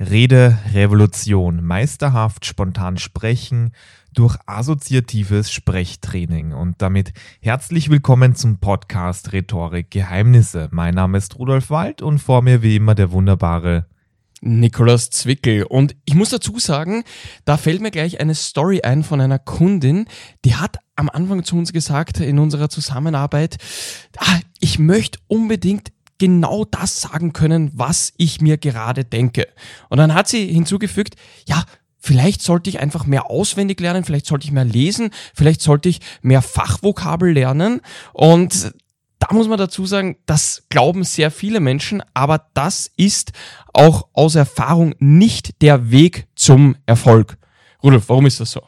Rede, Revolution, meisterhaft, spontan sprechen durch assoziatives Sprechtraining. Und damit herzlich willkommen zum Podcast Rhetorik Geheimnisse. Mein Name ist Rudolf Wald und vor mir wie immer der wunderbare Nikolaus Zwickel. Und ich muss dazu sagen, da fällt mir gleich eine Story ein von einer Kundin, die hat am Anfang zu uns gesagt in unserer Zusammenarbeit, ah, ich möchte unbedingt genau das sagen können, was ich mir gerade denke. Und dann hat sie hinzugefügt, ja, vielleicht sollte ich einfach mehr auswendig lernen, vielleicht sollte ich mehr lesen, vielleicht sollte ich mehr Fachvokabel lernen. Und da muss man dazu sagen, das glauben sehr viele Menschen, aber das ist auch aus Erfahrung nicht der Weg zum Erfolg. Rudolf, warum ist das so?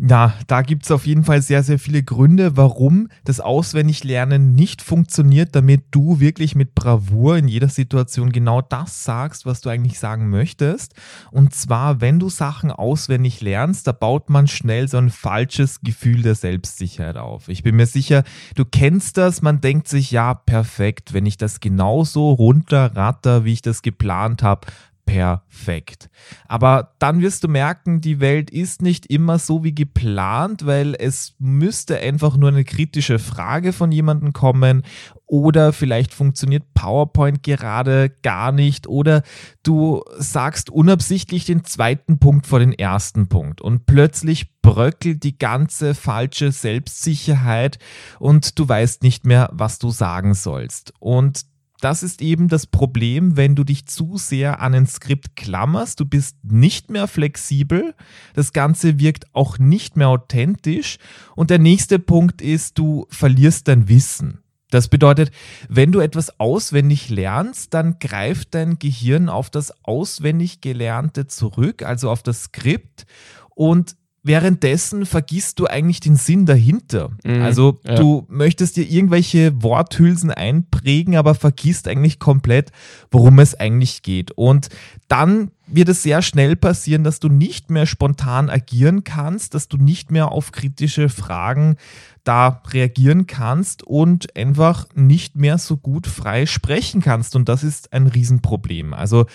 Na, da gibt's auf jeden Fall sehr, sehr viele Gründe, warum das Auswendiglernen nicht funktioniert, damit du wirklich mit Bravour in jeder Situation genau das sagst, was du eigentlich sagen möchtest. Und zwar, wenn du Sachen auswendig lernst, da baut man schnell so ein falsches Gefühl der Selbstsicherheit auf. Ich bin mir sicher, du kennst das, man denkt sich, ja, perfekt, wenn ich das genauso runterratter, wie ich das geplant habe, perfekt. Aber dann wirst du merken, die Welt ist nicht immer so wie geplant, weil es müsste einfach nur eine kritische Frage von jemandem kommen oder vielleicht funktioniert PowerPoint gerade gar nicht oder du sagst unabsichtlich den zweiten Punkt vor den ersten Punkt und plötzlich bröckelt die ganze falsche Selbstsicherheit und du weißt nicht mehr, was du sagen sollst. Und das ist eben das Problem, wenn du dich zu sehr an ein Skript klammerst. Du bist nicht mehr flexibel. Das Ganze wirkt auch nicht mehr authentisch. Und der nächste Punkt ist, du verlierst dein Wissen. Das bedeutet, wenn du etwas auswendig lernst, dann greift dein Gehirn auf das auswendig Gelernte zurück, also auf das Skript. Und währenddessen vergisst du eigentlich den Sinn dahinter. Mhm, also ja. du möchtest dir irgendwelche Worthülsen einprägen, aber vergisst eigentlich komplett, worum es eigentlich geht. Und dann wird es sehr schnell passieren, dass du nicht mehr spontan agieren kannst, dass du nicht mehr auf kritische Fragen da reagieren kannst und einfach nicht mehr so gut frei sprechen kannst. Und das ist ein Riesenproblem. Also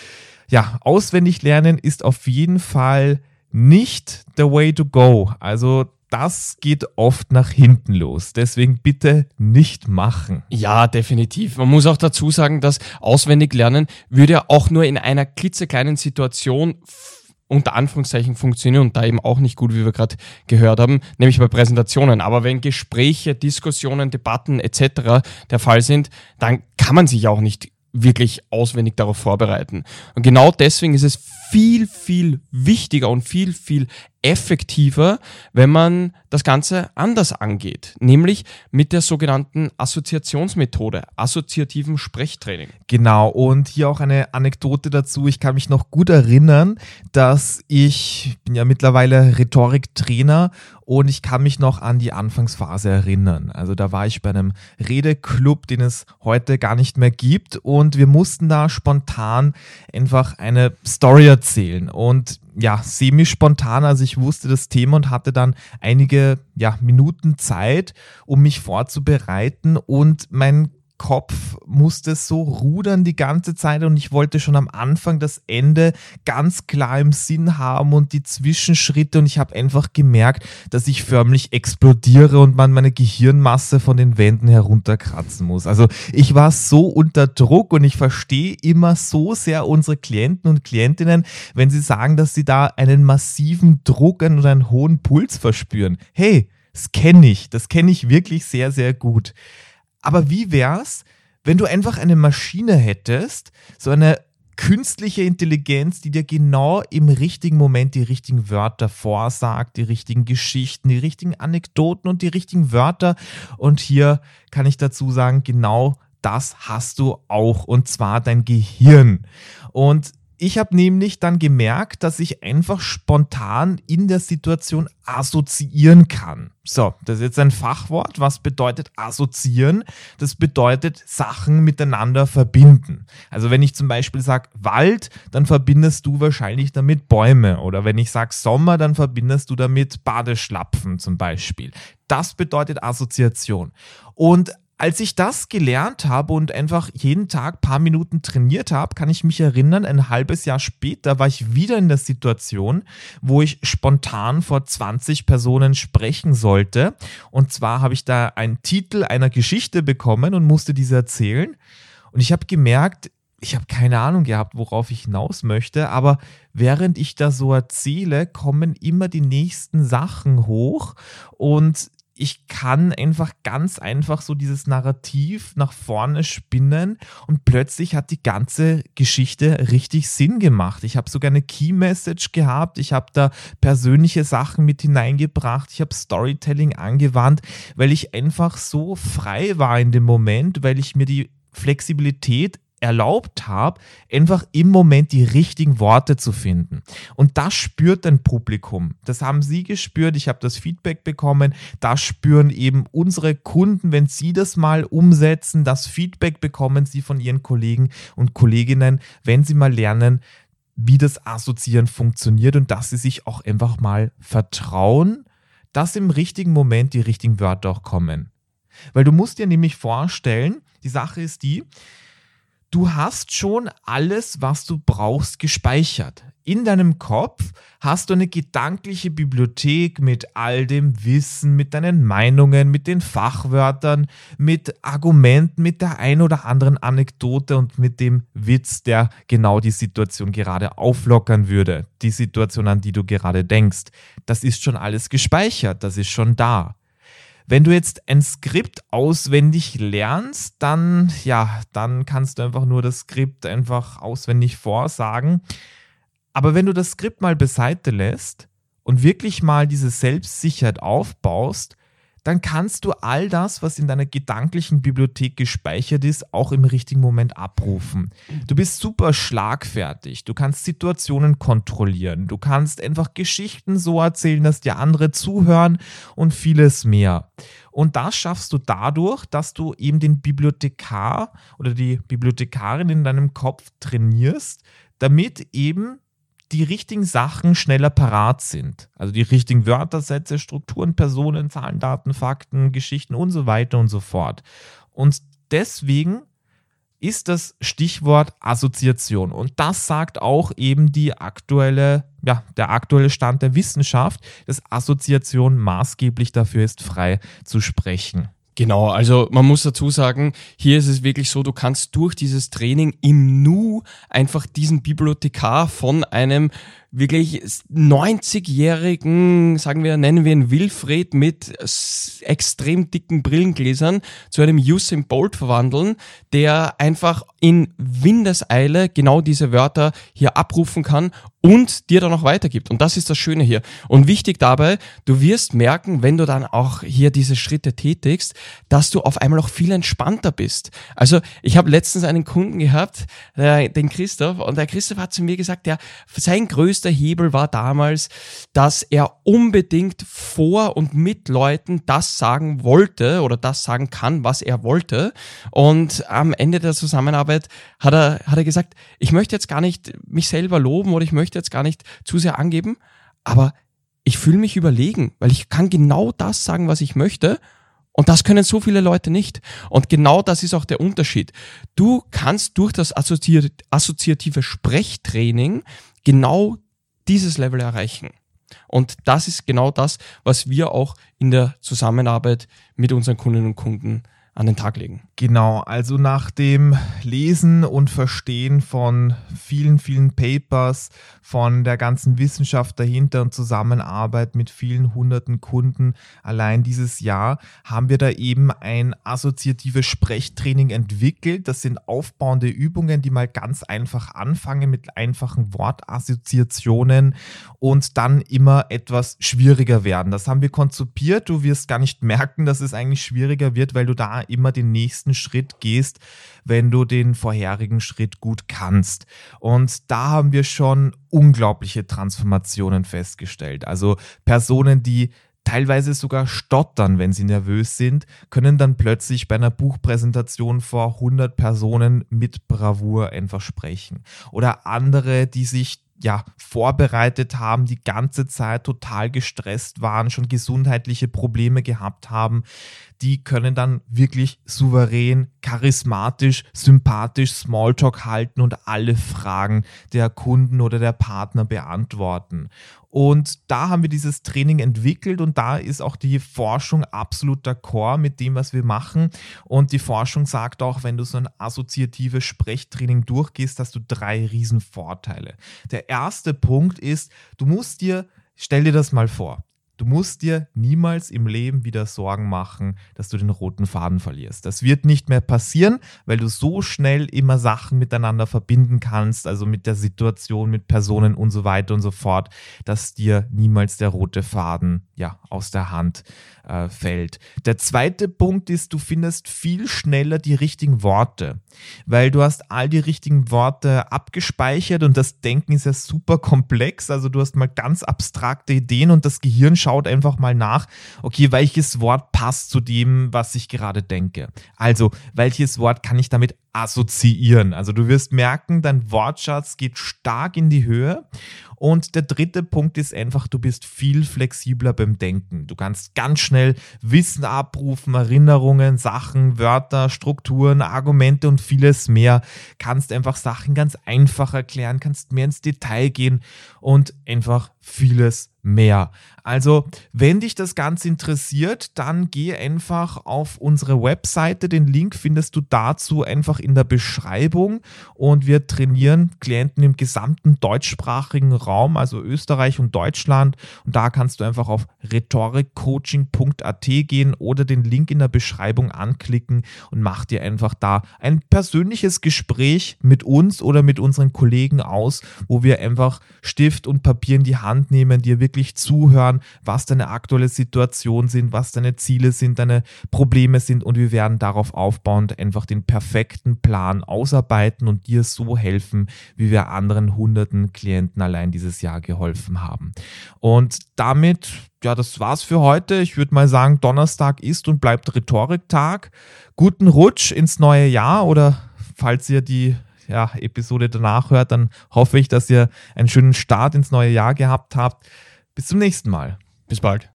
ja, auswendig lernen ist auf jeden Fall nicht the way to go. Also das geht oft nach hinten los. Deswegen bitte nicht machen. Ja, definitiv. Man muss auch dazu sagen, dass auswendig lernen würde ja auch nur in einer klitzekleinen Situation unter Anführungszeichen funktionieren und da eben auch nicht gut, wie wir gerade gehört haben, nämlich bei Präsentationen. Aber wenn Gespräche, Diskussionen, Debatten etc. der Fall sind, dann kann man sich auch nicht wirklich auswendig darauf vorbereiten. Und genau deswegen ist es viel, viel wichtiger und viel, viel effektiver, wenn man das Ganze anders angeht, nämlich mit der sogenannten Assoziationsmethode, assoziativen Sprechtraining. Genau, und hier auch eine Anekdote dazu. Ich kann mich noch gut erinnern, dass ich bin ja mittlerweile Rhetoriktrainer und ich kann mich noch an die Anfangsphase erinnern. Also da war ich bei einem Redeclub, den es heute gar nicht mehr gibt und wir mussten da spontan einfach eine Story erzählen und ja, semi-spontan. Also ich wusste das Thema und hatte dann einige ja, Minuten Zeit, um mich vorzubereiten. Und mein Kopf musste so rudern die ganze Zeit und ich wollte schon am Anfang das Ende ganz klar im Sinn haben und die Zwischenschritte und ich habe einfach gemerkt, dass ich förmlich explodiere und man meine Gehirnmasse von den Wänden herunterkratzen muss. Also ich war so unter Druck und ich verstehe immer so sehr unsere Klienten und Klientinnen, wenn sie sagen, dass sie da einen massiven Druck und einen hohen Puls verspüren. Hey, das kenne ich, das kenne ich wirklich sehr, sehr gut. Aber wie wär's, wenn du einfach eine Maschine hättest, so eine künstliche Intelligenz, die dir genau im richtigen Moment die richtigen Wörter vorsagt, die richtigen Geschichten, die richtigen Anekdoten und die richtigen Wörter. Und hier kann ich dazu sagen, genau das hast du auch, und zwar dein Gehirn. Und ich habe nämlich dann gemerkt, dass ich einfach spontan in der Situation assoziieren kann. So, das ist jetzt ein Fachwort. Was bedeutet assoziieren? Das bedeutet Sachen miteinander verbinden. Also wenn ich zum Beispiel sage Wald, dann verbindest du wahrscheinlich damit Bäume. Oder wenn ich sage Sommer, dann verbindest du damit Badeschlapfen zum Beispiel. Das bedeutet Assoziation. Und als ich das gelernt habe und einfach jeden Tag paar Minuten trainiert habe, kann ich mich erinnern, ein halbes Jahr später war ich wieder in der Situation, wo ich spontan vor 20 Personen sprechen sollte. Und zwar habe ich da einen Titel einer Geschichte bekommen und musste diese erzählen. Und ich habe gemerkt, ich habe keine Ahnung gehabt, worauf ich hinaus möchte, aber während ich da so erzähle, kommen immer die nächsten Sachen hoch und ich kann einfach ganz einfach so dieses Narrativ nach vorne spinnen und plötzlich hat die ganze Geschichte richtig Sinn gemacht. Ich habe sogar eine Key Message gehabt, ich habe da persönliche Sachen mit hineingebracht, ich habe Storytelling angewandt, weil ich einfach so frei war in dem Moment, weil ich mir die Flexibilität erlaubt habe, einfach im Moment die richtigen Worte zu finden. Und das spürt ein Publikum. Das haben Sie gespürt. Ich habe das Feedback bekommen. Das spüren eben unsere Kunden, wenn Sie das mal umsetzen. Das Feedback bekommen Sie von Ihren Kollegen und Kolleginnen, wenn Sie mal lernen, wie das Assoziieren funktioniert und dass Sie sich auch einfach mal vertrauen, dass im richtigen Moment die richtigen Wörter auch kommen. Weil du musst dir nämlich vorstellen, die Sache ist die, du hast schon alles, was du brauchst, gespeichert. In deinem Kopf hast du eine gedankliche Bibliothek mit all dem Wissen, mit deinen Meinungen, mit den Fachwörtern, mit Argumenten, mit der ein oder anderen Anekdote und mit dem Witz, der genau die Situation gerade auflockern würde. Die Situation, an die du gerade denkst. Das ist schon alles gespeichert, das ist schon da. Wenn du jetzt ein Skript auswendig lernst, dann ja, dann kannst du einfach nur das Skript einfach auswendig vorsagen. Aber wenn du das Skript mal beiseite lässt und wirklich mal diese Selbstsicherheit aufbaust, dann kannst du all das, was in deiner gedanklichen Bibliothek gespeichert ist, auch im richtigen Moment abrufen. Du bist super schlagfertig, du kannst Situationen kontrollieren, du kannst einfach Geschichten so erzählen, dass dir andere zuhören und vieles mehr. Und das schaffst du dadurch, dass du eben den Bibliothekar oder die Bibliothekarin in deinem Kopf trainierst, damit eben die richtigen Sachen schneller parat sind. Also die richtigen Wörtersätze, Strukturen, Personen, Zahlen, Daten, Fakten, Geschichten und so weiter und so fort. Und deswegen ist das Stichwort Assoziation. Und das sagt auch eben die aktuelle, ja, der aktuelle Stand der Wissenschaft, dass Assoziation maßgeblich dafür ist, frei zu sprechen. Genau, also man muss dazu sagen, hier ist es wirklich so, du kannst durch dieses Training im Nu einfach diesen Bibliothekar von einem wirklich 90-jährigen, sagen wir, nennen wir ihn Wilfred mit extrem dicken Brillengläsern zu einem Usain Bolt verwandeln, der einfach in Windeseile genau diese Wörter hier abrufen kann und dir dann auch weitergibt. Und das ist das Schöne hier. Und wichtig dabei, du wirst merken, wenn du dann auch hier diese Schritte tätigst, dass du auf einmal auch viel entspannter bist. Also ich habe letztens einen Kunden gehabt, den Christoph, und der Christoph hat zu mir gesagt, der sein größter Hebel war damals, dass er unbedingt vor und mit Leuten das sagen wollte oder das sagen kann, was er wollte. Und am Ende der Zusammenarbeit hat er, hat er gesagt, ich möchte jetzt gar nicht mich selber loben oder ich möchte jetzt gar nicht zu sehr angeben, aber ich fühle mich überlegen, weil ich kann genau das sagen, was ich möchte. Und das können so viele Leute nicht. Und genau das ist auch der Unterschied. Du kannst durch das assoziative Sprechtraining genau dieses Level erreichen. Und das ist genau das, was wir auch in der Zusammenarbeit mit unseren Kundinnen und Kunden an den Tag legen. Genau, also nach dem Lesen und Verstehen von vielen, vielen Papers, von der ganzen Wissenschaft dahinter und Zusammenarbeit mit vielen hunderten Kunden allein dieses Jahr, haben wir da eben ein assoziatives Sprechtraining entwickelt. Das sind aufbauende Übungen, die mal ganz einfach anfangen mit einfachen Wortassoziationen und dann immer etwas schwieriger werden. Das haben wir konzipiert. Du wirst gar nicht merken, dass es eigentlich schwieriger wird, weil du da immer den nächsten Schritt gehst, wenn du den vorherigen Schritt gut kannst. Und da haben wir schon unglaubliche Transformationen festgestellt. Also Personen, die teilweise sogar stottern, wenn sie nervös sind, können dann plötzlich bei einer Buchpräsentation vor 100 Personen mit Bravour einfach sprechen. Oder andere, die sich ja, vorbereitet haben, die ganze Zeit total gestresst waren, schon gesundheitliche Probleme gehabt haben, die können dann wirklich souverän, charismatisch, sympathisch Smalltalk halten und alle Fragen der Kunden oder der Partner beantworten. Und da haben wir dieses Training entwickelt und da ist auch die Forschung absolut d'accord mit dem, was wir machen. Und die Forschung sagt auch, wenn du so ein assoziatives Sprechtraining durchgehst, hast du drei Riesenvorteile. Der erste Punkt ist, du musst dir, stell dir das mal vor, Du musst dir niemals im Leben wieder Sorgen machen, dass du den roten Faden verlierst. Das wird nicht mehr passieren, weil du so schnell immer Sachen miteinander verbinden kannst, also mit der Situation, mit Personen und so weiter und so fort, dass dir niemals der rote Faden ja aus der Hand äh, fällt. Der zweite Punkt ist, du findest viel schneller die richtigen Worte, weil du hast all die richtigen Worte abgespeichert und das Denken ist ja super komplex. Also du hast mal ganz abstrakte Ideen und das Gehirn schaut einfach mal nach, okay, welches Wort passt zu dem, was ich gerade denke. Also, welches Wort kann ich damit assoziieren? Also du wirst merken, dein Wortschatz geht stark in die Höhe. Und der dritte Punkt ist einfach, du bist viel flexibler beim Denken. Du kannst ganz schnell Wissen abrufen, Erinnerungen, Sachen, Wörter, Strukturen, Argumente und vieles mehr. Kannst einfach Sachen ganz einfach erklären, kannst mehr ins Detail gehen und einfach vieles mehr. Also, wenn dich das Ganze interessiert, dann geh einfach auf unsere Webseite. Den Link findest du dazu einfach in der Beschreibung. Und wir trainieren Klienten im gesamten deutschsprachigen Raum, also Österreich und Deutschland. Und da kannst du einfach auf rhetorikcoaching.at gehen oder den Link in der Beschreibung anklicken und mach dir einfach da ein persönliches Gespräch mit uns oder mit unseren Kollegen aus, wo wir einfach Stift und Papier in die Hand nehmen, dir wirklich zuhören, was deine aktuelle Situation sind, was deine Ziele sind, deine Probleme sind und wir werden darauf aufbauend einfach den perfekten Plan ausarbeiten und dir so helfen, wie wir anderen hunderten Klienten allein dieses Jahr geholfen haben. Und damit ja, das war's für heute. Ich würde mal sagen, Donnerstag ist und bleibt Rhetoriktag. Guten Rutsch ins neue Jahr oder falls ihr die ja, Episode danach hört, dann hoffe ich, dass ihr einen schönen Start ins neue Jahr gehabt habt. Bis zum nächsten Mal. Bis bald.